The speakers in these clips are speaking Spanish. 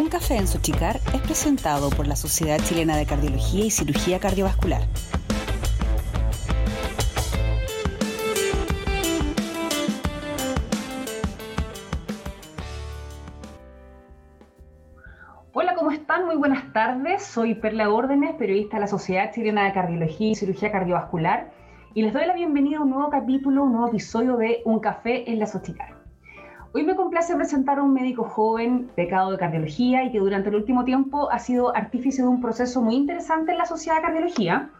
Un café en Sochicar es presentado por la Sociedad Chilena de Cardiología y Cirugía Cardiovascular. Hola, ¿cómo están? Muy buenas tardes. Soy Perla Órdenes, periodista de la Sociedad Chilena de Cardiología y Cirugía Cardiovascular, y les doy la bienvenida a un nuevo capítulo, un nuevo episodio de Un café en la Sochicar. Hoy me complace presentar a un médico joven, becado de cardiología y que durante el último tiempo ha sido artífice de un proceso muy interesante en la sociedad de cardiología,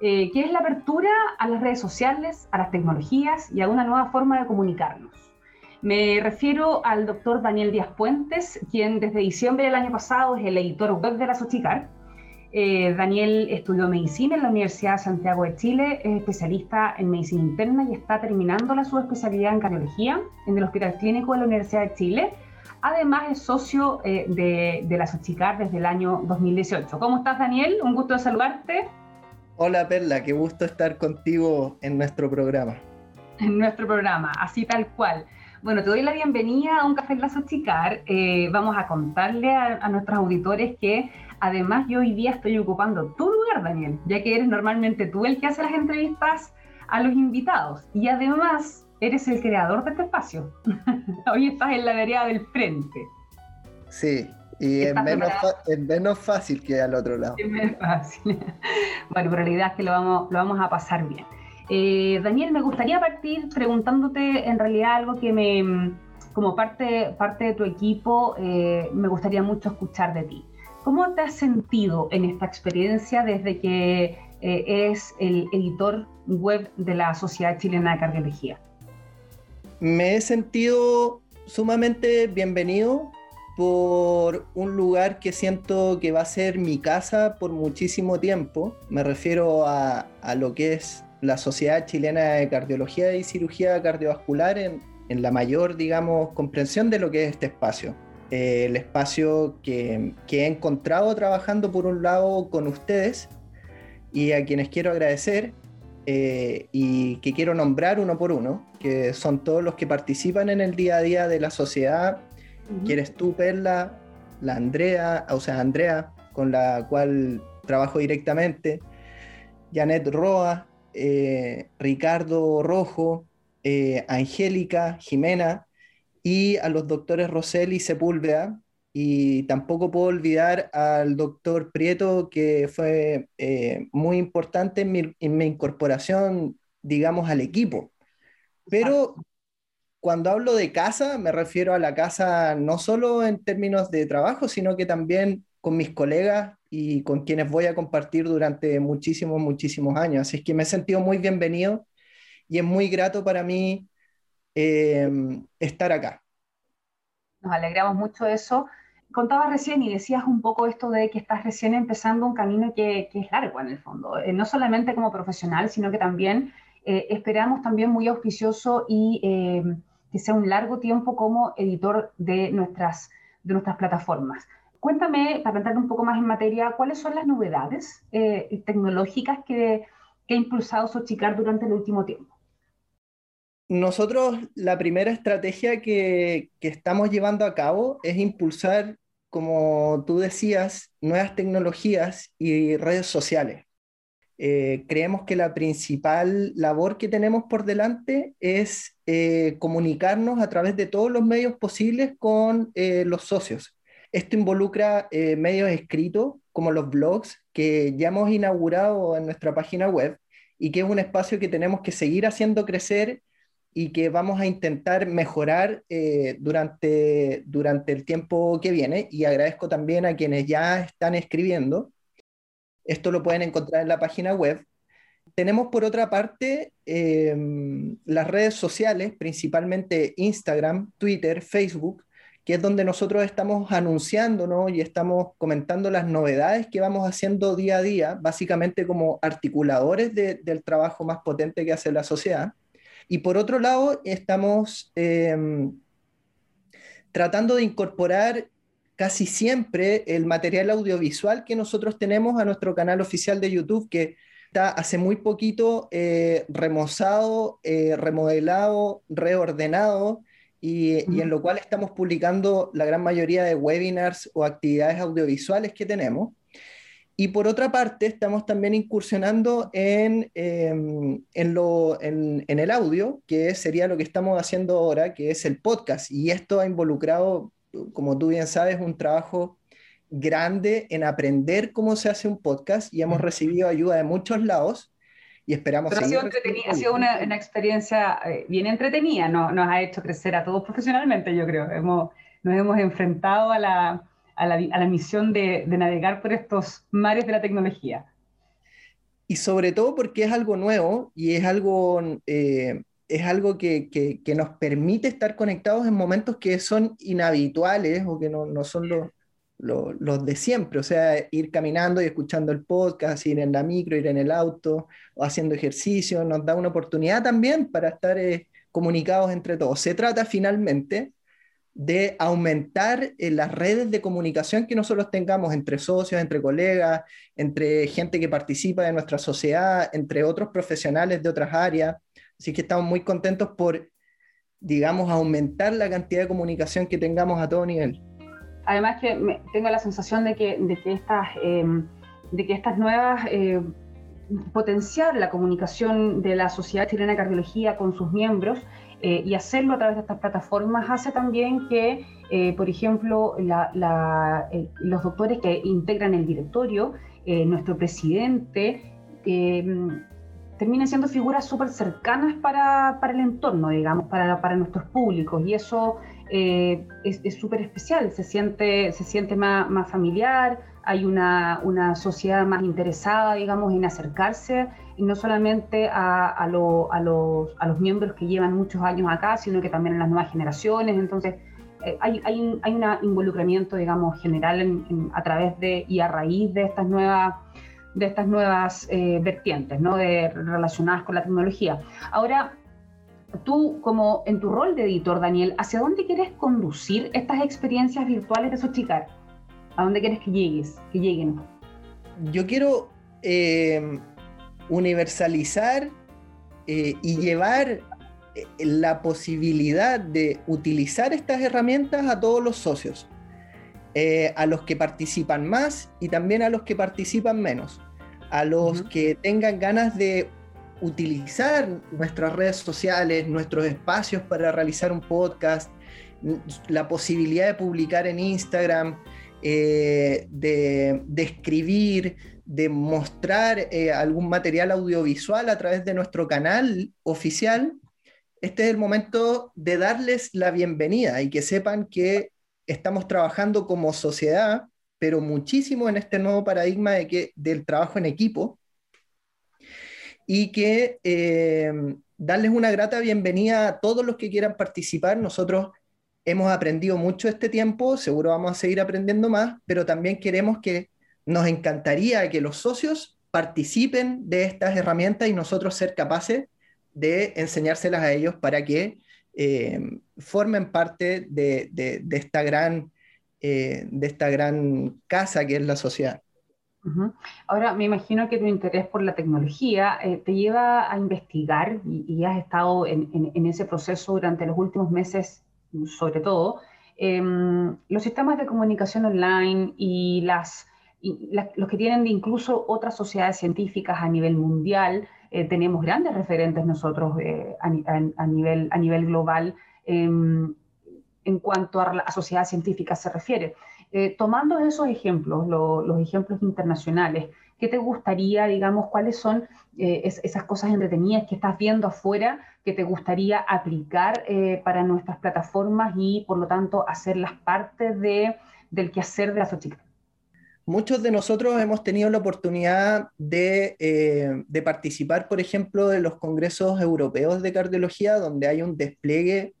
eh, que es la apertura a las redes sociales, a las tecnologías y a una nueva forma de comunicarnos. Me refiero al doctor Daniel Díaz Puentes, quien desde diciembre del año pasado es el editor web de la Sochicar eh, Daniel estudió medicina en la Universidad de Santiago de Chile, es especialista en medicina interna y está terminando la subespecialidad en cardiología en el Hospital Clínico de la Universidad de Chile. Además es socio eh, de, de, la Sochicar desde el año 2018. ¿Cómo estás, Daniel? Un gusto de saludarte. Hola, Perla, qué gusto estar contigo en nuestro programa. En nuestro programa, así tal cual. Bueno, te doy la bienvenida a Un Café en la Sochicar. Eh, vamos a contarle a, a nuestros auditores que Además, yo hoy día estoy ocupando tu lugar, Daniel, ya que eres normalmente tú el que hace las entrevistas a los invitados. Y además, eres el creador de este espacio. hoy estás en la vereda del frente. Sí, y es menos, es menos, fácil que al otro lado. Es menos fácil. bueno, pero la idea es que lo vamos, lo vamos a pasar bien. Eh, Daniel, me gustaría partir preguntándote en realidad algo que me, como parte, parte de tu equipo, eh, me gustaría mucho escuchar de ti. ¿Cómo te has sentido en esta experiencia desde que eh, es el editor web de la Sociedad Chilena de Cardiología? Me he sentido sumamente bienvenido por un lugar que siento que va a ser mi casa por muchísimo tiempo. Me refiero a, a lo que es la Sociedad Chilena de Cardiología y Cirugía Cardiovascular en, en la mayor, digamos, comprensión de lo que es este espacio. Eh, el espacio que, que, he encontrado trabajando por un lado con ustedes y a quienes quiero agradecer eh, y que quiero nombrar uno por uno, que son todos los que participan en el día a día de la sociedad, uh -huh. que eres tú, Perla, la Andrea, o sea, Andrea, con la cual trabajo directamente, Janet Roa, eh, Ricardo Rojo, eh, Angélica, Jimena, y a los doctores Rosell y Sepúlveda. Y tampoco puedo olvidar al doctor Prieto, que fue eh, muy importante en mi, en mi, incorporación, digamos, al equipo. Pero cuando hablo de casa, me refiero a la casa no solo en términos de trabajo, sino que también con mis colegas y con quienes voy a compartir durante muchísimos, muchísimos años. Así es que me he sentido muy bienvenido y es muy grato para mí eh, estar acá. Nos alegramos mucho de eso. Contabas recién y decías un poco esto de que estás recién empezando un camino que, que es largo en el fondo, eh, no solamente como profesional, sino que también eh, esperamos también muy auspicioso y eh, que sea un largo tiempo como editor de nuestras, de nuestras plataformas. Cuéntame, para entrar un poco más en materia, ¿cuáles son las novedades tecnológicas que, que ha impulsado Sochicar durante el último tiempo? Nosotros la primera estrategia que, que, estamos llevando a cabo es impulsar, como tú decías, nuevas tecnologías y redes sociales. Eh, creemos que la principal labor que tenemos por delante es eh, comunicarnos a través de todos los medios posibles con eh, los socios. Esto involucra medios escritos como los blogs que ya hemos inaugurado en nuestra página web y que es un espacio que tenemos que seguir haciendo crecer y que vamos a intentar mejorar eh, durante, durante el tiempo que viene. Y agradezco también a quienes ya están escribiendo. Esto lo pueden encontrar en la página web. Tenemos por otra parte eh, las redes sociales, principalmente Instagram, Twitter, Facebook, que es donde nosotros estamos anunciando ¿no? y estamos comentando las novedades que vamos haciendo día a día, básicamente como articuladores de, del trabajo más potente que hace la sociedad. Y por otro lado, estamos eh, tratando de incorporar casi siempre el material audiovisual que nosotros tenemos a nuestro canal oficial de YouTube, que está hace muy poquito eh, remozado, eh, remodelado, reordenado y, en lo cual estamos publicando la gran mayoría de webinars o actividades audiovisuales que tenemos. Y por otra parte, estamos también incursionando en, em, en, lo, en, en, el audio, que sería lo que estamos haciendo ahora, que es el podcast. Y esto ha involucrado, como tú bien sabes, un trabajo grande en aprender cómo se hace un podcast y hemos recibido ayuda de muchos lados y esperamos Pero ha sido, ha sido una, una, experiencia eh, bien entretenida, no, nos ha hecho crecer a todos profesionalmente, yo creo. Hemos, nos hemos enfrentado a la, a la, a la misión de, de, navegar por estos mares de la tecnología. Y sobre todo porque es algo nuevo y es algo, eh, es algo que, que, que, nos permite estar conectados en momentos que son inhabituales o que no, no son los, los, de siempre, o sea, ir caminando y escuchando el podcast, ir en la micro, ir en el auto o haciendo ejercicio, nos da una oportunidad también para estar eh, comunicados entre todos. Se trata finalmente de aumentar eh, las redes de comunicación que nosotros tengamos entre socios, entre colegas, entre gente que participa de nuestra sociedad, entre otros profesionales de otras áreas. Así que estamos muy contentos por, digamos, aumentar la cantidad de comunicación que tengamos a todo nivel. Además que tengo la sensación de que, de que, estas, em, de que estas nuevas... Eh, potenciar la comunicación de la Sociedad Chilena de Cardiología con sus miembros eh, y hacerlo a través de estas plataformas hace también que, eh, por ejemplo, los doctores que integran el directorio, nuestro presidente, em, terminen siendo figuras súper cercanas para, para, el entorno, digamos, para, para nuestros públicos. Y eso eh, es súper especial, se siente, se siente más, más familiar, hay una, una, sociedad más interesada, digamos, en acercarse, y no solamente a, a, lo, a, los, a, los, miembros que llevan muchos años acá, sino que también a las nuevas generaciones. Entonces, eh, hay, hay, un, hay, un, involucramiento, digamos, general a través de y a raíz de estas nuevas de estas nuevas eh, vertientes, ¿no? De, relacionadas con la tecnología. Ahora, tú, como en tu rol de editor, Daniel, ¿hacia dónde quieres conducir estas experiencias virtuales de Sochicar? ¿A dónde quieres que llegues, que lleguen? Yo quiero eh, universalizar eh, y llevar eh, la posibilidad de utilizar estas herramientas a todos los socios, a los que participan más y también a los que participan menos, a los que tengan ganas de utilizar nuestras redes sociales, nuestros espacios para realizar un podcast, la posibilidad de publicar en Instagram, eh, de, escribir, de mostrar eh, algún material audiovisual a través de nuestro canal oficial, este es el momento de darles la bienvenida y que sepan que estamos trabajando como sociedad, pero muchísimo en este nuevo paradigma de que, del trabajo en equipo, y que eh, darles una grata bienvenida a todos los que quieran participar. Nosotros hemos aprendido mucho este tiempo, seguro vamos a seguir aprendiendo más, pero también queremos que nos encantaría que los socios participen de estas herramientas y nosotros ser capaces de enseñárselas a ellos para que eh, formen parte eh, de esta gran casa que es la sociedad. Ahora, me imagino que tu interés por la tecnología eh, te lleva a investigar y, has estado en, ese proceso durante los últimos meses, sobre todo, em, los sistemas de comunicación online y, las, los que tienen incluso otras sociedades científicas a nivel mundial. Eh, tenemos grandes referentes nosotros eh, a, nivel, a global em, en cuanto a la sociedad científica se refiere. Eh, tomando esos ejemplos, los ejemplos internacionales, ¿qué te gustaría, digamos, cuáles son eh, esas cosas entretenidas que estás viendo afuera que te gustaría aplicar eh, para nuestras plataformas y, por lo tanto, hacerlas parte de, del quehacer de la sociedad? Muchos de nosotros hemos tenido la oportunidad de, de participar, por ejemplo, de los congresos europeos de cardiología, donde hay un despliegue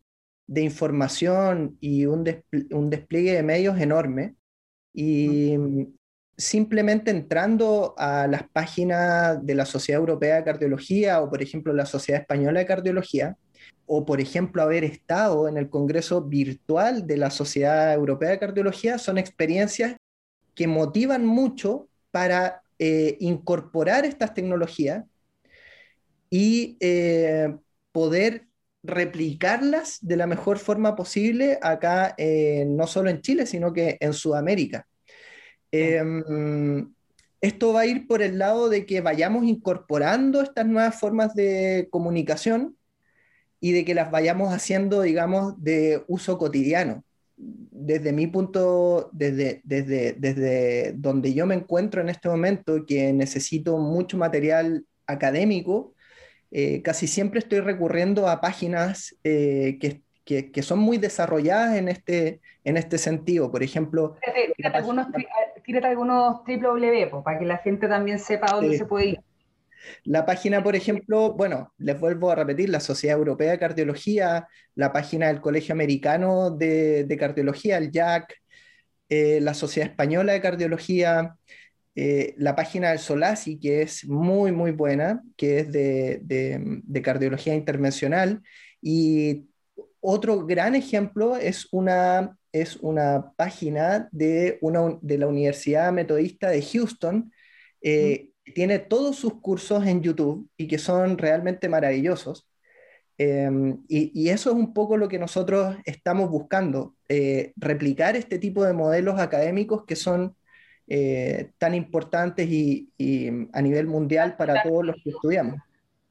de información y un, despliegue de medios enorme. Y simplemente entrando a las páginas de la Sociedad Europea de Cardiología o, por ejemplo, la Sociedad Española de Cardiología, o, por ejemplo, haber estado en el Congreso Virtual de la Sociedad Europea de Cardiología, son experiencias que motivan mucho para eh, incorporar estas tecnologías y eh, poder replicarlas de la mejor forma posible acá, eh, no solo en Chile, sino que en Sudamérica. Em, esto va a ir por el lado de que vayamos incorporando estas nuevas formas de comunicación y de que las vayamos haciendo, digamos, de uso cotidiano. Desde mi punto, desde, desde, desde donde yo me encuentro en este momento, que necesito mucho material académico, eh, casi siempre estoy recurriendo a páginas eh, que, que, que, son muy desarrolladas en este, en este sentido. Por ejemplo... Tírate, algunos, algunos www para que la gente también sepa dónde se puede ir. La página, por ejemplo, bueno, les vuelvo a repetir, la Sociedad Europea de Cardiología, la página del Colegio Americano de, de Cardiología, el JAC, eh, la Sociedad Española de Cardiología, eh, la página del Solasi, que es muy, muy buena, que es de, de, de, cardiología intervencional. Y otro gran ejemplo es una, es una página de, una, de la Universidad Metodista de Houston, eh, tiene todos sus cursos en YouTube y que son realmente maravillosos. Eh, y, y, eso es un poco lo que nosotros estamos buscando, eh, replicar este tipo de modelos académicos que son eh, tan importantes y, y, a nivel mundial para todos los que estudiamos.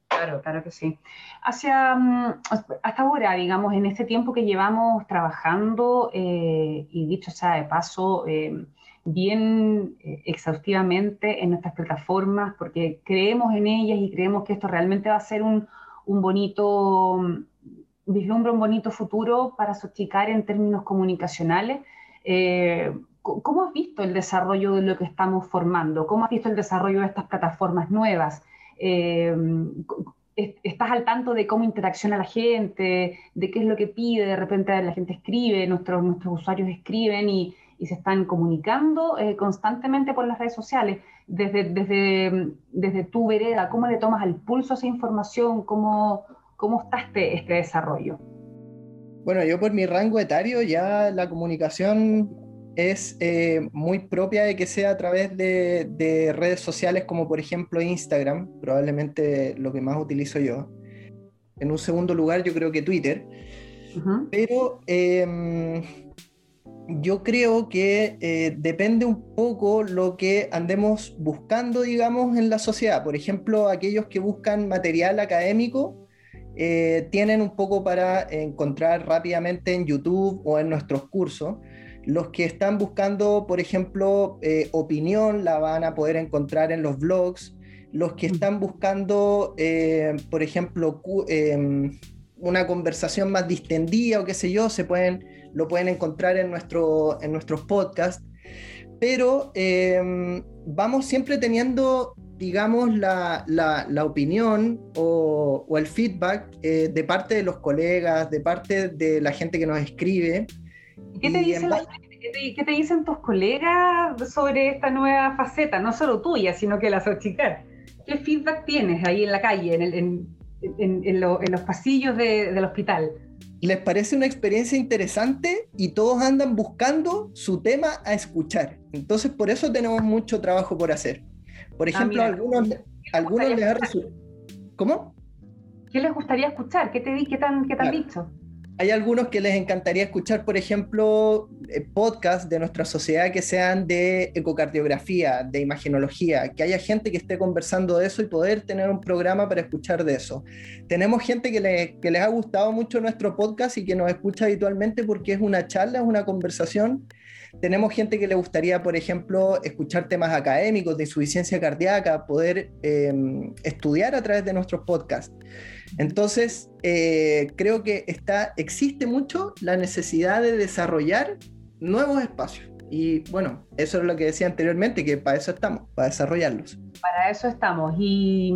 Claro, claro que sí. Hacia, mm, hasta ahora, digamos, en este tiempo que llevamos trabajando, eh, y dicho sea de paso, eh, bien eh, exhaustivamente en nuestras plataformas, porque creemos en ellas y creemos que esto realmente va a ser un, un bonito, mm, vislumbra un bonito futuro para Sochicar en términos comunicacionales. Eh, ¿Cómo has visto el desarrollo de lo que estamos formando? ¿Cómo has visto el desarrollo de estas plataformas nuevas? Eh, estás al tanto de cómo interacciona la gente, de qué es lo que pide, de repente la gente escribe, nuestros, nuestros usuarios escriben y, se están comunicando eh, constantemente por las redes sociales. Desde, desde, desde tu vereda, ¿cómo le tomas al pulso esa información? ¿Cómo, cómo está este, este desarrollo? Bueno, yo por mi rango etario ya la comunicación es eh, muy propia de que sea a través de, de, redes sociales como por ejemplo Instagram, probablemente lo que más utilizo yo. En un segundo lugar yo creo que Twitter. Uh -huh. Pero eh, yo creo que eh, depende un poco lo que andemos buscando, digamos, en la sociedad. Por ejemplo, aquellos que buscan material académico eh, tienen un poco para encontrar rápidamente en YouTube o en nuestros cursos. Los que están buscando, por ejemplo, eh, opinión, la van a poder encontrar en los blogs. Los que están buscando, eh, por ejemplo, em, una conversación más distendida o qué sé yo, se pueden, lo pueden encontrar en, nuestro, en nuestros podcasts. Pero eh, vamos siempre teniendo, digamos, la, la, la opinión o, o, el feedback eh, de parte de los colegas, de parte de la gente que nos escribe. ¿Qué te, dicen la, ¿qué, te, ¿Qué te, dicen tus colegas sobre esta nueva faceta? No solo tuya, sino que la Sochicar. ¿Qué feedback tienes ahí en la calle, en, el, en, en, en, lo, en los pasillos de, del hospital? Les parece una experiencia interesante y todos andan buscando su tema a escuchar. Entonces, por eso tenemos mucho trabajo por hacer. Por ejemplo, ah, algunos, algunos les ha resultado. ¿Cómo? ¿Qué les gustaría escuchar? ¿Qué te, qué tan, qué claro. dicho? Hay algunos que les encantaría escuchar, por ejemplo, eh, podcasts de nuestra sociedad que sean de ecocardiografía, de imagenología, que haya gente que esté conversando de eso y poder tener un programa para escuchar de eso. Tenemos gente que, le, que les ha gustado mucho nuestro podcast y que nos escucha habitualmente porque es una charla, es una conversación. Tenemos gente que le gustaría, por ejemplo, escuchar temas académicos de insuficiencia cardíaca, poder eh, estudiar a través de nuestros podcasts. Entonces, eh, creo que está, existe mucho la necesidad de desarrollar nuevos espacios. Y bueno, eso es lo que decía anteriormente, que para eso estamos, para desarrollarlos. Para eso estamos. ¿Y,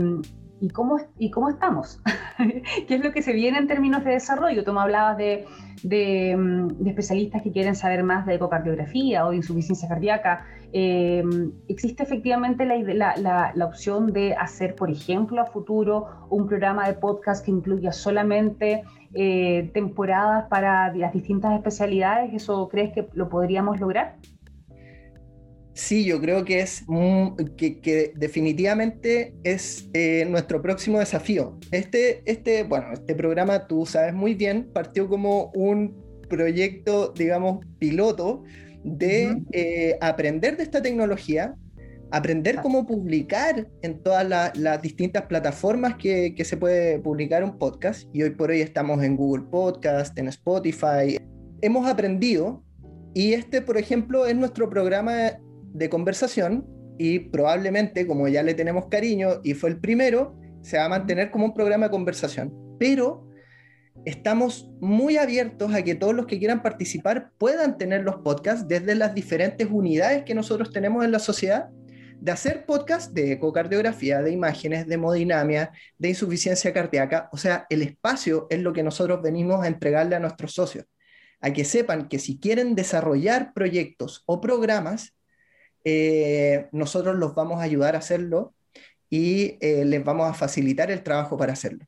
y, cómo, y cómo estamos? ¿Qué es lo que se viene en términos de desarrollo? Tú me hablabas de, de, de especialistas que quieren saber más de ecocardiografía o de insuficiencia cardíaca. Eh, ¿Existe efectivamente la, la, la, la, opción de hacer, por ejemplo, a futuro un programa de podcast que incluya solamente eh, temporadas para las distintas especialidades? ¿Eso crees que lo podríamos lograr? Sí, yo creo que es que, definitivamente es eh, nuestro próximo desafío. Este, este, bueno, este programa, tú sabes muy bien, partió como un proyecto, digamos, piloto de eh, aprender de esta tecnología, aprender cómo publicar en todas las distintas plataformas que, que, se puede publicar un podcast. Y hoy por hoy estamos en Google Podcast, en Spotify. Hemos aprendido y este, por ejemplo, es nuestro programa de conversación y probablemente, como ya le tenemos cariño y fue el primero, se va a mantener como un programa de conversación. Pero estamos muy abiertos a que todos los que quieran participar puedan tener los podcasts desde las diferentes unidades que nosotros tenemos en la sociedad, de hacer podcasts de ecocardiografía, de imágenes, de hemodinamia, de insuficiencia cardíaca. O sea, el espacio es lo que nosotros venimos a entregarle a nuestros socios, a que sepan que si quieren desarrollar proyectos o programas, eh, nosotros los vamos a ayudar a hacerlo y eh, les vamos a facilitar el trabajo para hacerlo.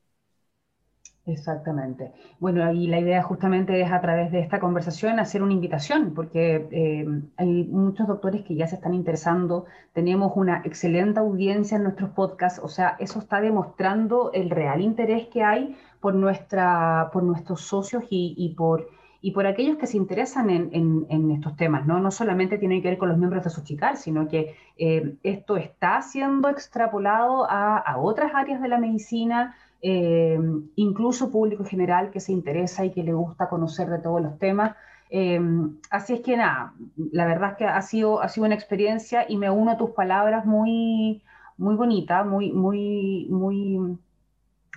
Exactamente. Bueno, y la idea justamente es a través de esta conversación hacer una invitación, porque eh, hay muchos doctores que ya se están interesando, tenemos una excelente audiencia en nuestros podcasts, o sea, eso está demostrando el real interés que hay por, nuestra, por nuestros socios y por y por aquellos que se interesan en, estos temas, ¿no? No solamente tiene que ver con los miembros de Sochicar, sino que eh, esto está siendo extrapolado a, otras áreas de la medicina, eh, incluso público general que se interesa y que le gusta conocer de todos los temas. Eh, así es que nada, la verdad es que ha sido, ha sido una experiencia y me uno a tus palabras muy, muy bonita, muy, muy, muy,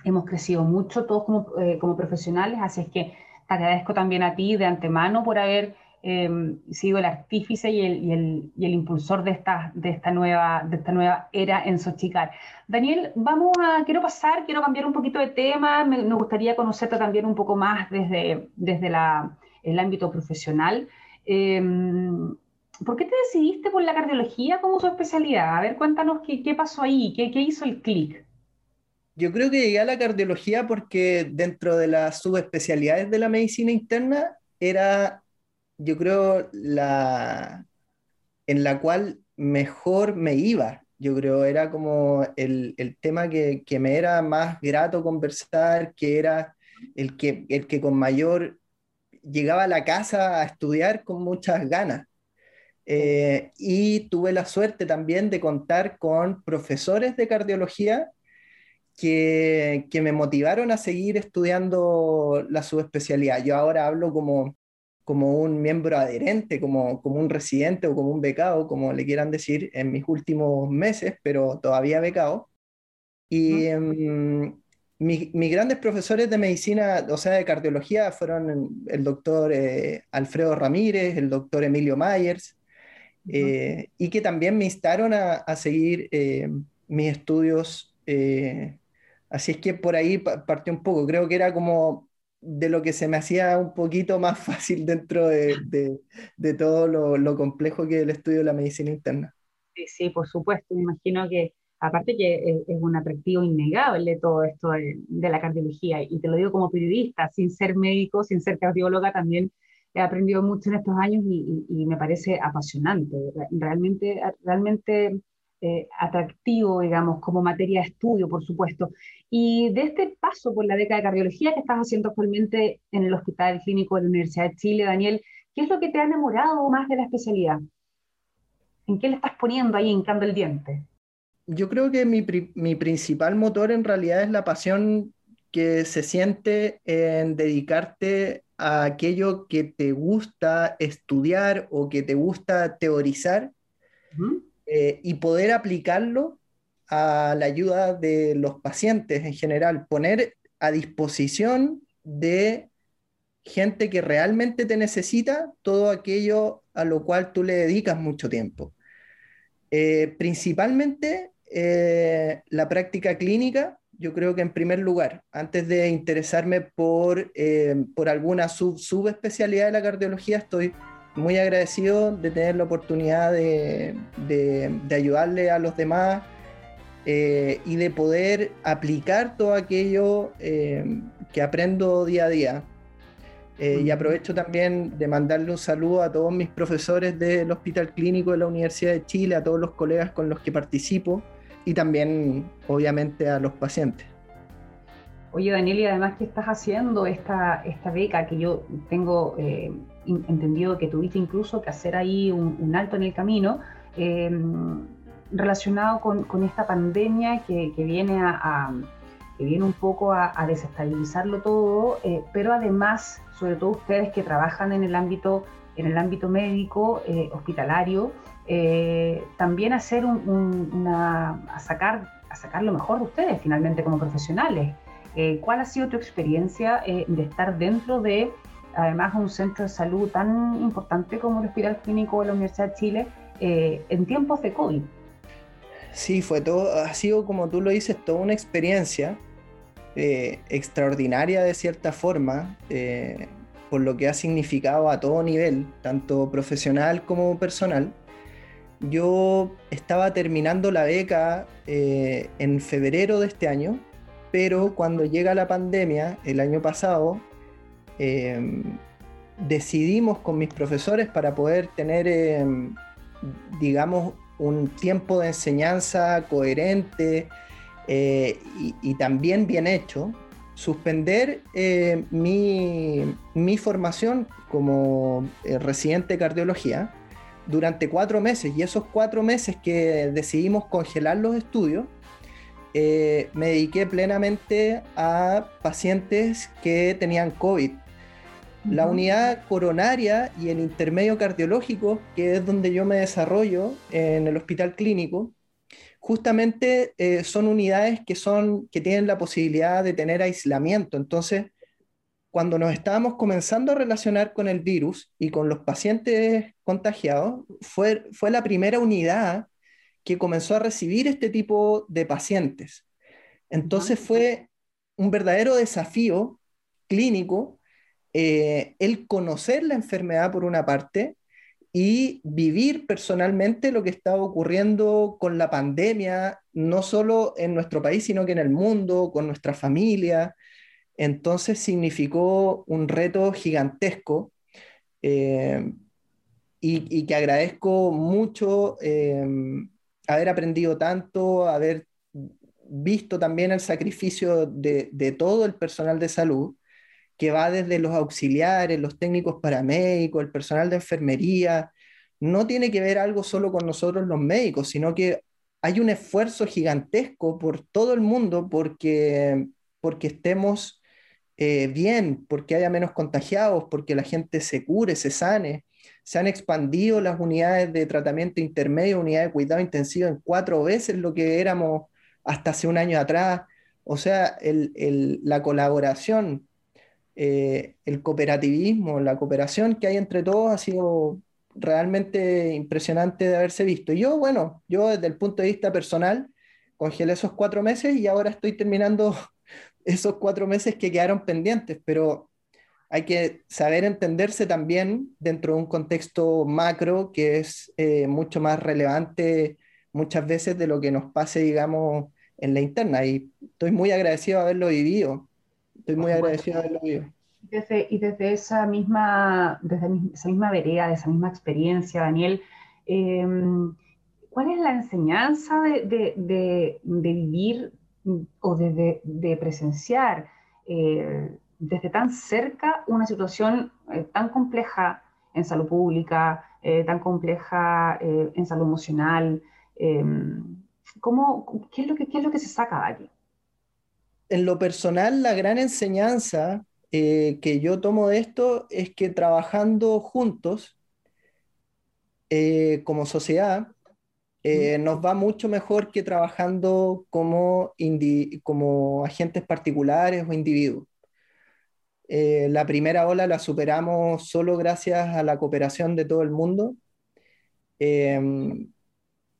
hemos crecido mucho todos como, como profesionales, así es que te agradezco también a ti de antemano por haber em, sido el artífice y el, impulsor de esta, de, esta nueva, de esta nueva era en Sochicar. Daniel, vamos a, quiero pasar, quiero cambiar un poquito de tema, me, gustaría conocerte también un poco más desde, desde el ámbito profesional. Em, ¿Por qué te decidiste por la cardiología como su especialidad? A ver, cuéntanos qué, qué pasó ahí, qué, qué hizo el clic. Yo creo que llegué a la cardiología porque dentro de las subespecialidades de la medicina interna era, yo creo, la en la cual mejor me iba. Yo creo, era como el, el tema que, que, me era más grato conversar, que era el que, el que con mayor llegaba a la casa a estudiar con muchas ganas. Eh, y tuve la suerte también de contar con profesores de cardiología que, que, me motivaron a seguir estudiando la subespecialidad. Yo ahora hablo como, como un miembro adherente, como, como un residente o como un becado, como le quieran decir, en mis últimos meses, pero todavía becado. Y em, mis grandes profesores de medicina, o sea, de cardiología, fueron el doctor eh, Alfredo Ramírez, el doctor Emilio Myers, eh, y que también me instaron a, a seguir eh, mis estudios Así es que por ahí partió un poco. Creo que era como de lo que se me hacía un poquito más fácil dentro de, de, todo lo, lo, complejo que es el estudio de la medicina interna. Sí, sí, por supuesto. Me imagino que aparte que es, un atractivo innegable todo esto de, de, la cardiología. Y te lo digo como periodista, sin ser médico, sin ser cardióloga, también he aprendido mucho en estos años y, y, y me parece apasionante. Realmente, realmente eh, atractivo, digamos, como materia de estudio, por supuesto. Y de este paso por la beca de cardiología que estás haciendo actualmente en el Hospital Clínico de la Universidad de Chile, Daniel, ¿qué es lo que te ha enamorado más de la especialidad? ¿En qué le estás poniendo ahí, hincando el diente? Yo creo que mi, mi principal motor en realidad es la pasión que se siente en dedicarte a aquello que te gusta estudiar o que te gusta teorizar. Eh, y poder aplicarlo a la ayuda de los pacientes en general, poner a disposición de gente que realmente te necesita todo aquello a lo cual tú le dedicas mucho tiempo. Eh, principalmente eh, la práctica clínica, yo creo que en primer lugar, antes de interesarme por, por alguna sub, subespecialidad de la cardiología, estoy muy agradecido de tener la oportunidad de, de, ayudarle a los demás eh, y de poder aplicar todo aquello eh, que aprendo día a día. Eh, y aprovecho también de mandarle un saludo a todos mis profesores del Hospital Clínico de la Universidad de Chile, a todos los colegas con los que participo y también, obviamente, a los pacientes. Oye, Daniel, y además que estás haciendo esta, esta beca que yo tengo eh, entendido que tuviste incluso que hacer ahí un, alto en el camino, eh, relacionado con, con, esta pandemia que, que viene a, que viene un poco a, desestabilizarlo todo, eh, pero además, sobre todo ustedes que trabajan en el ámbito, en el ámbito médico, hospitalario, también hacer una, a sacar, a sacar lo mejor de ustedes finalmente como profesionales. Eh, ¿Cuál ha sido tu experiencia eh, de estar dentro de, además, un centro de salud tan importante como el Hospital Clínico de la Universidad de Chile eh, en tiempos de COVID? Sí, fue todo, ha sido como tú lo dices, toda una experiencia extraordinaria de cierta forma, por lo que ha significado a todo nivel, tanto profesional como personal. Yo estaba terminando la beca en febrero de este año pero cuando llega la pandemia, el año pasado, em, decidimos con mis profesores para poder tener, em, digamos, un tiempo de enseñanza coherente eh, y, también bien hecho, suspender eh, mi, mi, formación como eh, residente de cardiología durante cuatro meses y esos cuatro meses que decidimos congelar los estudios, me dediqué plenamente a pacientes que tenían COVID. La unidad coronaria y el intermedio cardiológico, que es donde yo me desarrollo en el hospital clínico, justamente eh, son unidades que, son, que tienen la posibilidad de tener aislamiento. Entonces, cuando nos estábamos comenzando a relacionar con el virus y con los pacientes contagiados, fue, fue la primera unidad que comenzó a recibir este tipo de pacientes. Entonces fue un verdadero desafío clínico eh, el conocer la enfermedad por una parte y vivir personalmente lo que estaba ocurriendo con la pandemia, no solo en nuestro país, sino que en el mundo, con nuestra familia. Entonces significó un reto gigantesco eh, y, que agradezco mucho eh, haber aprendido tanto, haber visto también el sacrificio de, todo el personal de salud, que va desde los auxiliares, los técnicos paramédicos, el personal de enfermería. No tiene que ver algo solo con nosotros los médicos, sino que hay un esfuerzo gigantesco por todo el mundo porque, porque estemos eh, bien, porque haya menos contagiados, porque la gente se cure, se sane se han expandido las unidades de tratamiento intermedio, unidades de cuidado intensivo en cuatro veces lo que éramos hasta hace un año atrás. O sea, la colaboración, eh, el cooperativismo, la cooperación que hay entre todos ha sido realmente impresionante de haberse visto. Y yo, bueno, yo desde el punto de vista personal, congelé esos cuatro meses y ahora estoy terminando esos cuatro meses que quedaron pendientes, pero hay que saber entenderse también dentro de un contexto macro que es eh, mucho más relevante muchas veces de lo que nos pase, digamos, en la interna. Y estoy muy agradecido de haberlo vivido. Estoy muy agradecido de vivido. Desde, y desde esa misma, desde esa misma vereda, de esa misma experiencia, Daniel, em, ¿cuál es la enseñanza de, de, de, de vivir o de, presenciar eh, desde tan cerca una situación eh, tan compleja en salud pública, eh, tan compleja en salud emocional. Em, ¿cómo, qué, es lo que, ¿Qué es lo que se saca de aquí? En lo personal, la gran enseñanza que yo tomo de esto es que trabajando juntos como sociedad, nos va mucho mejor que trabajando como, como agentes particulares o individuos. Eh, la primera ola la superamos solo gracias a la cooperación de todo el mundo. Em,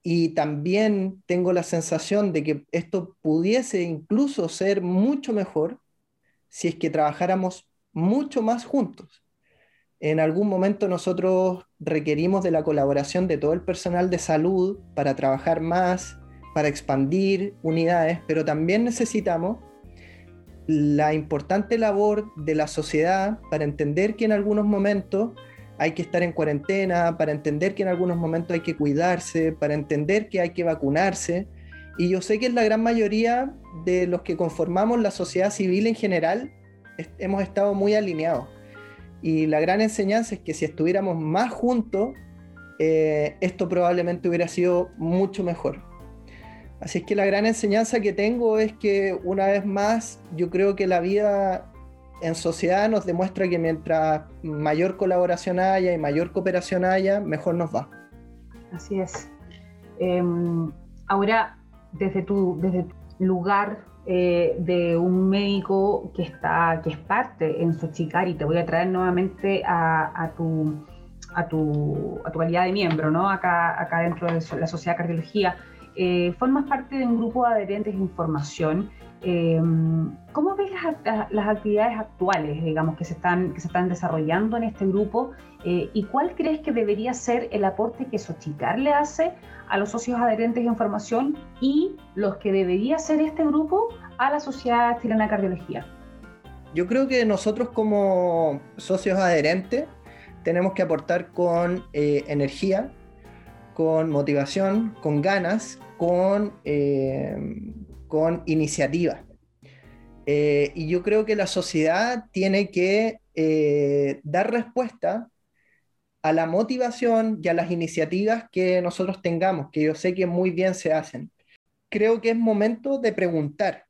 y también tengo la sensación de que esto pudiese incluso ser mucho mejor si es que trabajáramos mucho más juntos. En algún momento nosotros requerimos de la colaboración de todo el personal de salud para trabajar más, para expandir unidades, pero también necesitamos la importante labor de la sociedad para entender que en algunos momentos hay que estar en cuarentena, para entender que en algunos momentos hay que cuidarse, para entender que hay que vacunarse. Y yo sé que en la gran mayoría de los que conformamos la sociedad civil en general hemos estado muy alineados. Y la gran enseñanza es que si estuviéramos más juntos, eh, esto probablemente hubiera sido mucho mejor. Así es que la gran enseñanza que tengo es que una vez más yo creo que la vida en sociedad nos demuestra que mientras mayor colaboración haya y mayor cooperación haya, mejor nos va. Así es. Em, ahora, desde tu, desde lugar eh, de un médico que, está, que es parte en Sochicar, y te voy a traer nuevamente a, tu, a, tu, a tu calidad de miembro, ¿no? acá, acá dentro de la Sociedad de Cardiología, eh, formas parte de un grupo de adherentes de información eh, ¿Cómo ves las, actividades actuales, digamos, que se están, que se están desarrollando en este grupo? Eh, ¿Y cuál crees que debería ser el aporte que Sochicar le hace a los socios adherentes de información y los que debería hacer este grupo a la Sociedad Chilena de Cardiología? Yo creo que nosotros como socios adherentes tenemos que aportar con eh, energía, con motivación, con ganas, con con iniciativa. Eh, y yo creo que la sociedad tiene que eh, dar respuesta a la motivación y a las iniciativas que nosotros tengamos, que yo sé que muy bien se hacen. Creo que es momento de preguntar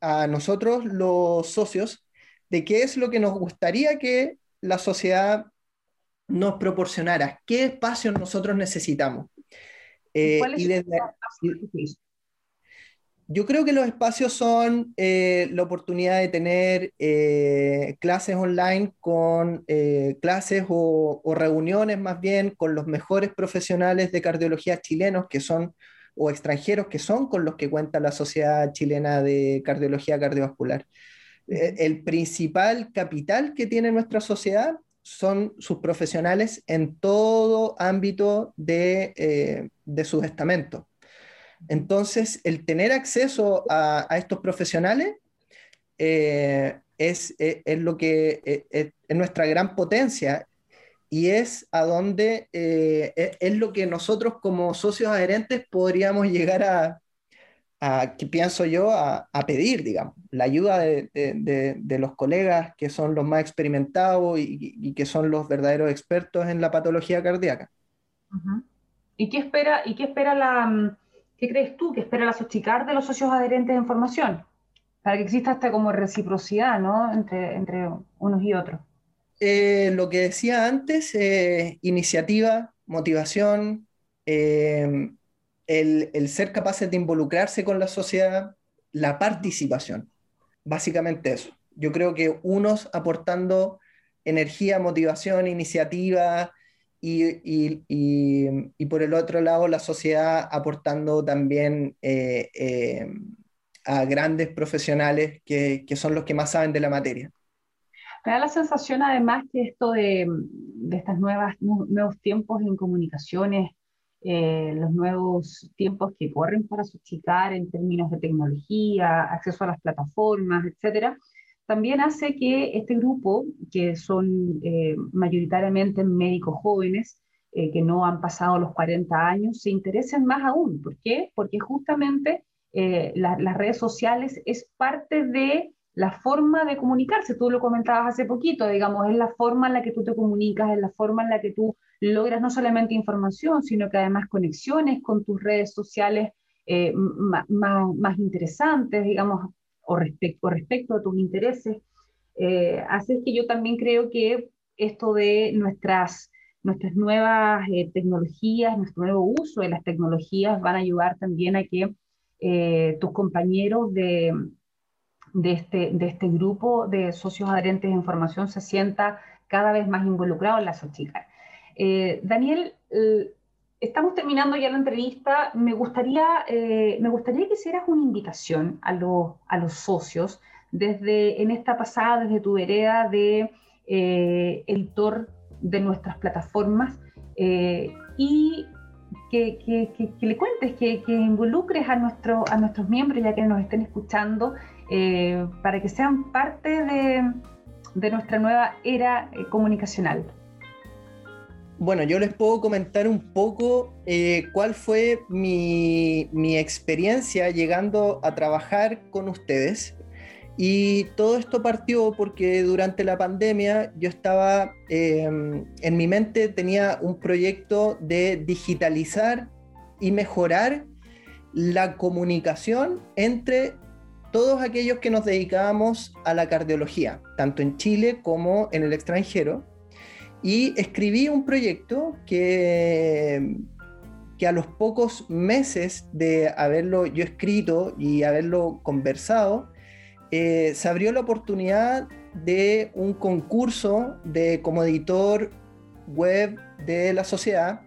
a nosotros los socios de qué es lo que nos gustaría que la sociedad nos proporcionara, qué espacios nosotros necesitamos. Eh, y desde, yo creo que los espacios son eh, la oportunidad de tener eh, clases online con eh, clases o, reuniones más bien con los mejores profesionales de cardiología chilenos que son o extranjeros que son con los que cuenta la Sociedad Chilena de Cardiología Cardiovascular. el principal capital que tiene nuestra sociedad son sus profesionales en todo ámbito de, de sus estamentos. Entonces, el tener acceso a, estos profesionales eh, es, eh, es, lo que eh, es, nuestra gran potencia y es a donde es, lo que nosotros como socios adherentes podríamos llegar a, a que pienso yo, a, pedir, digamos, la ayuda de, los colegas que son los más experimentados y, que son los verdaderos expertos en la patología cardíaca. ¿Y qué espera, y qué espera la, mm, ¿Qué crees tú que espera la Sochicar de los socios adherentes de formación? Para que exista esta como reciprocidad, ¿no? Entre, entre unos y otros. Eh, lo que decía antes, eh, iniciativa, motivación, eh, el, el, ser capaces de involucrarse con la sociedad, la participación. Básicamente eso. Yo creo que unos aportando energía, motivación, iniciativa, y, por el otro lado la sociedad aportando también eh, eh, a grandes profesionales que, son los que más saben de la materia. Me da la sensación además que esto de, de estos nuevos tiempos en comunicaciones, eh, los nuevos tiempos que corren para suscitar en términos de tecnología, acceso a las plataformas, etcétera, también hace que este grupo, que son eh, mayoritariamente médicos jóvenes, eh, que no han pasado los 40 años, se interesen más aún. ¿Por qué? Porque justamente eh, las redes sociales es parte de la forma de comunicarse. Tú lo comentabas hace poquito, digamos, es la forma en la que tú te comunicas, es la forma en la que tú logras no solamente información, sino que además conexiones con tus redes sociales más, más interesantes, digamos, o respecto, respecto a tus intereses. Eh, así que yo también creo que esto de nuestras, nuestras nuevas eh, tecnologías, nuestro nuevo uso de las tecnologías van a ayudar también a que eh, tus compañeros de, de, este, de este grupo de socios adherentes de información se sienta cada vez más involucrado en la SOCHICA. Daniel, estamos terminando ya la entrevista. Me gustaría, eh, me gustaría que hicieras una invitación a, a los socios desde en esta pasada, desde tu vereda de eh, editor de nuestras plataformas eh, y que, que, le cuentes, que, involucres a, nuestro, a nuestros miembros, ya que nos estén escuchando, eh, para que sean parte de, nuestra nueva era comunicacional. Bueno, yo les puedo comentar un poco eh, cuál fue mi, mi, experiencia llegando a trabajar con ustedes. Y todo esto partió porque durante la pandemia yo estaba, em, en mi mente tenía un proyecto de digitalizar y mejorar la comunicación entre todos aquellos que nos dedicábamos a la cardiología, tanto en Chile como en el extranjero. Y escribí un proyecto que, que a los pocos meses de haberlo yo escrito y haberlo conversado, eh, se abrió la oportunidad de un concurso de como editor web de la sociedad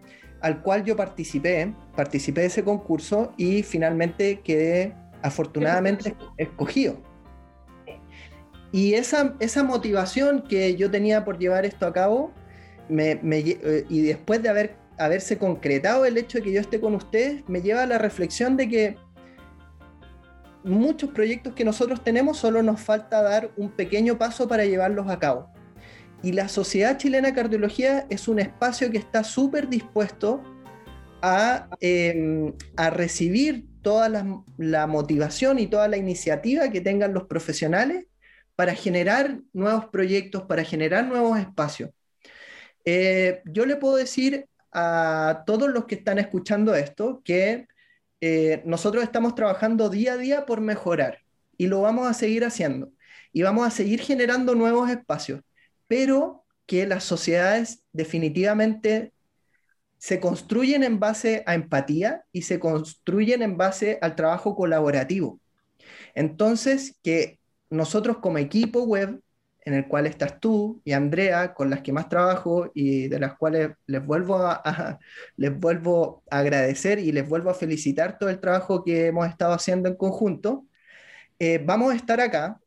al cual yo participé, participé de ese concurso y finalmente quedé afortunadamente escogido. Y esa, esa motivación que yo tenía por llevar esto a cabo, eh, y después de haber, haberse concretado el hecho de que yo esté con ustedes, me lleva a la reflexión de que muchos proyectos que nosotros tenemos solo nos falta dar un pequeño paso para llevarlos a cabo. Y la Sociedad Chilena de Cardiología es un espacio que está súper dispuesto a, em, a, recibir toda la, motivación y toda la iniciativa que tengan los profesionales para generar nuevos proyectos, para generar nuevos espacios. Eh, yo le puedo decir a todos los que están escuchando esto que eh, nosotros estamos trabajando día a día por mejorar y lo vamos a seguir haciendo y vamos a seguir generando nuevos espacios, pero que las sociedades definitivamente se construyen en base a empatía y se construyen en base al trabajo colaborativo. Entonces, que nosotros como equipo web en el cual estás tú y Andrea, con las que más trabajo y de las cuales les vuelvo a, les vuelvo a agradecer y les vuelvo a felicitar todo el trabajo que hemos estado haciendo en conjunto, eh, vamos a estar acá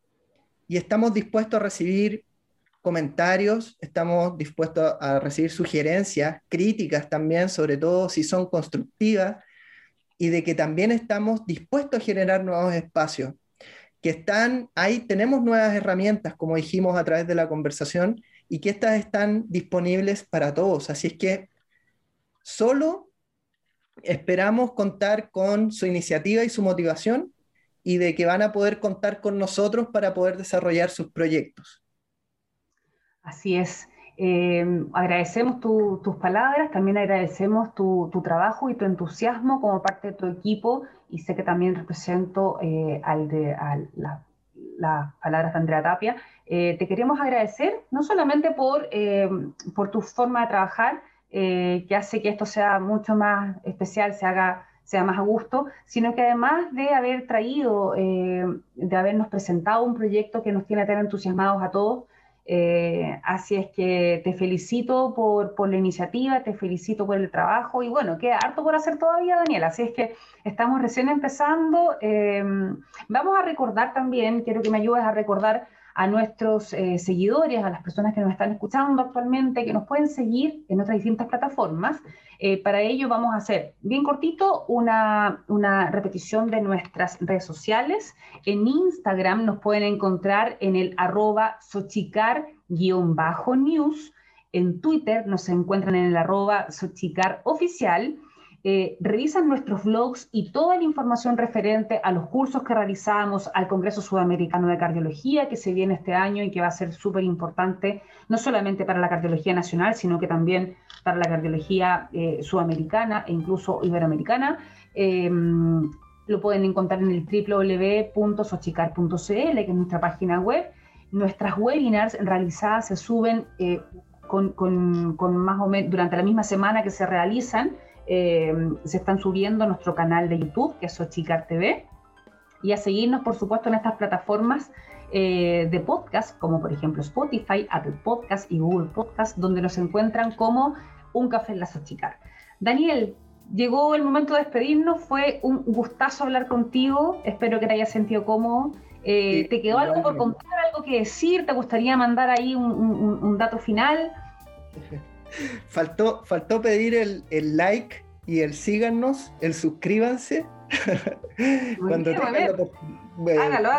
y estamos dispuestos a recibir comentarios, estamos dispuestos a recibir sugerencias, críticas también, sobre todo si son constructivas, y de que también estamos dispuestos a generar nuevos espacios que están ahí, tenemos nuevas herramientas, como dijimos a través de la conversación, y que estas están disponibles para todos. Así es que solo esperamos contar con su iniciativa y su motivación y de que van a poder contar con nosotros para poder desarrollar sus proyectos. Así es. Eh, agradecemos tus palabras, también agradecemos tu, trabajo y tu entusiasmo como parte de tu equipo y sé que también represento eh, al de las palabras de Andrea Tapia. Eh, te queremos agradecer no solamente por, por tu forma de trabajar, que hace que esto sea mucho más especial, se haga sea más a gusto, sino que además de haber traído, de habernos presentado un proyecto que nos tiene tan entusiasmados a todos, eh, así es que te felicito por, por, la iniciativa, te felicito por el trabajo y bueno, queda harto por hacer todavía, Daniel. Así es que estamos recién empezando. Eh, vamos a recordar también, quiero que me ayudes a recordar a nuestros eh, seguidores, a las personas que nos están escuchando actualmente, que nos pueden seguir en otras distintas plataformas. Eh, para ello vamos a hacer bien cortito una, una repetición de nuestras redes sociales. En Instagram nos pueden encontrar en el arroba sochicar-news. En Twitter nos encuentran en el arroba sochicar oficial eh, revisan nuestros blogs y toda la información referente a los cursos que realizamos al Congreso Sudamericano de Cardiología que se viene este año y que va a ser súper importante, no solamente para la cardiología nacional, sino que también para la cardiología eh, sudamericana e incluso iberoamericana. Eh, lo pueden encontrar en el www.sochicar.cl, que es nuestra página web. Nuestras webinars realizadas se suben con, con más o menos durante la misma semana que se realizan eh, se están subiendo a nuestro canal de YouTube, que es Sochicar TV, y a seguirnos, por supuesto, en estas plataformas eh, de podcast, como por ejemplo Spotify, Apple Podcast y Google Podcast, donde nos encuentran como Un Café en la Sochicar. Daniel, llegó el momento de despedirnos, fue un gustazo hablar contigo, espero que te hayas sentido cómodo. Eh, ¿Te quedó algo por contar, algo que decir? ¿Te gustaría mandar ahí un, un dato final? faltó, faltó pedir el, el, like y el síganos, el suscríbanse. Cuando hágalo,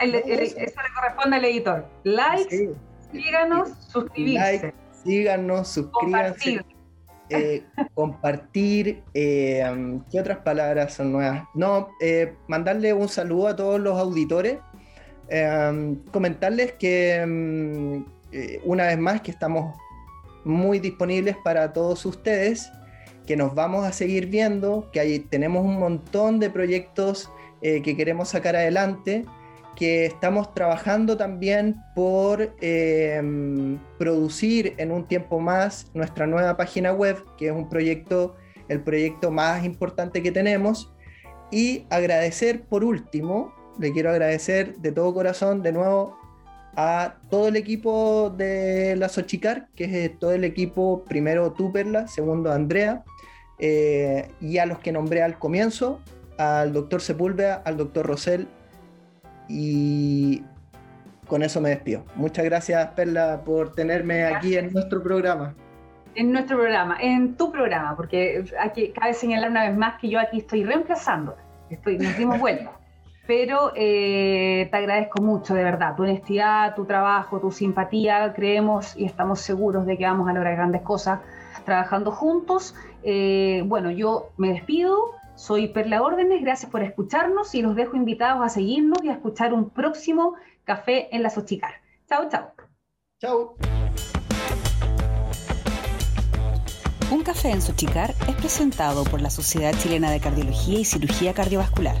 eso le corresponde al editor. Likes, síganos, suscribirse. síganos, suscríbanse. Eh, compartir, eh, ¿qué otras palabras son nuevas? No, eh, mandarle un saludo a todos los auditores, comentarles que mm, una vez más que estamos muy disponibles para todos ustedes, que nos vamos a seguir viendo, que ahí tenemos un montón de proyectos que queremos sacar adelante que estamos trabajando también por em, producir en un tiempo más nuestra nueva página web, que es un proyecto, el proyecto más importante que tenemos. Y agradecer por último, le quiero agradecer de todo corazón de nuevo a todo el equipo de la Sochicar, que es todo el equipo, primero tú, Perla, segundo Andrea, eh, y a los que nombré al comienzo, al doctor Sepúlveda, al doctor Rosell y con eso me despido. Muchas gracias, Perla, por tenerme aquí en nuestro programa. En nuestro programa, en tu programa, porque aquí cabe señalar una vez más que yo aquí estoy reemplazando, estoy, nos dimos vuelta. Pero eh, te agradezco mucho, de verdad, tu honestidad, tu trabajo, tu simpatía. Creemos y estamos seguros de que vamos a lograr grandes cosas trabajando juntos. Eh, bueno, yo me despido soy Perla Órdenes, gracias por escucharnos y los dejo invitados a seguirnos y a escuchar un próximo Café en la Sochicar. Chao, chao. Chao. Un café en Sochicar es presentado por la Sociedad Chilena de Cardiología y Cirugía Cardiovascular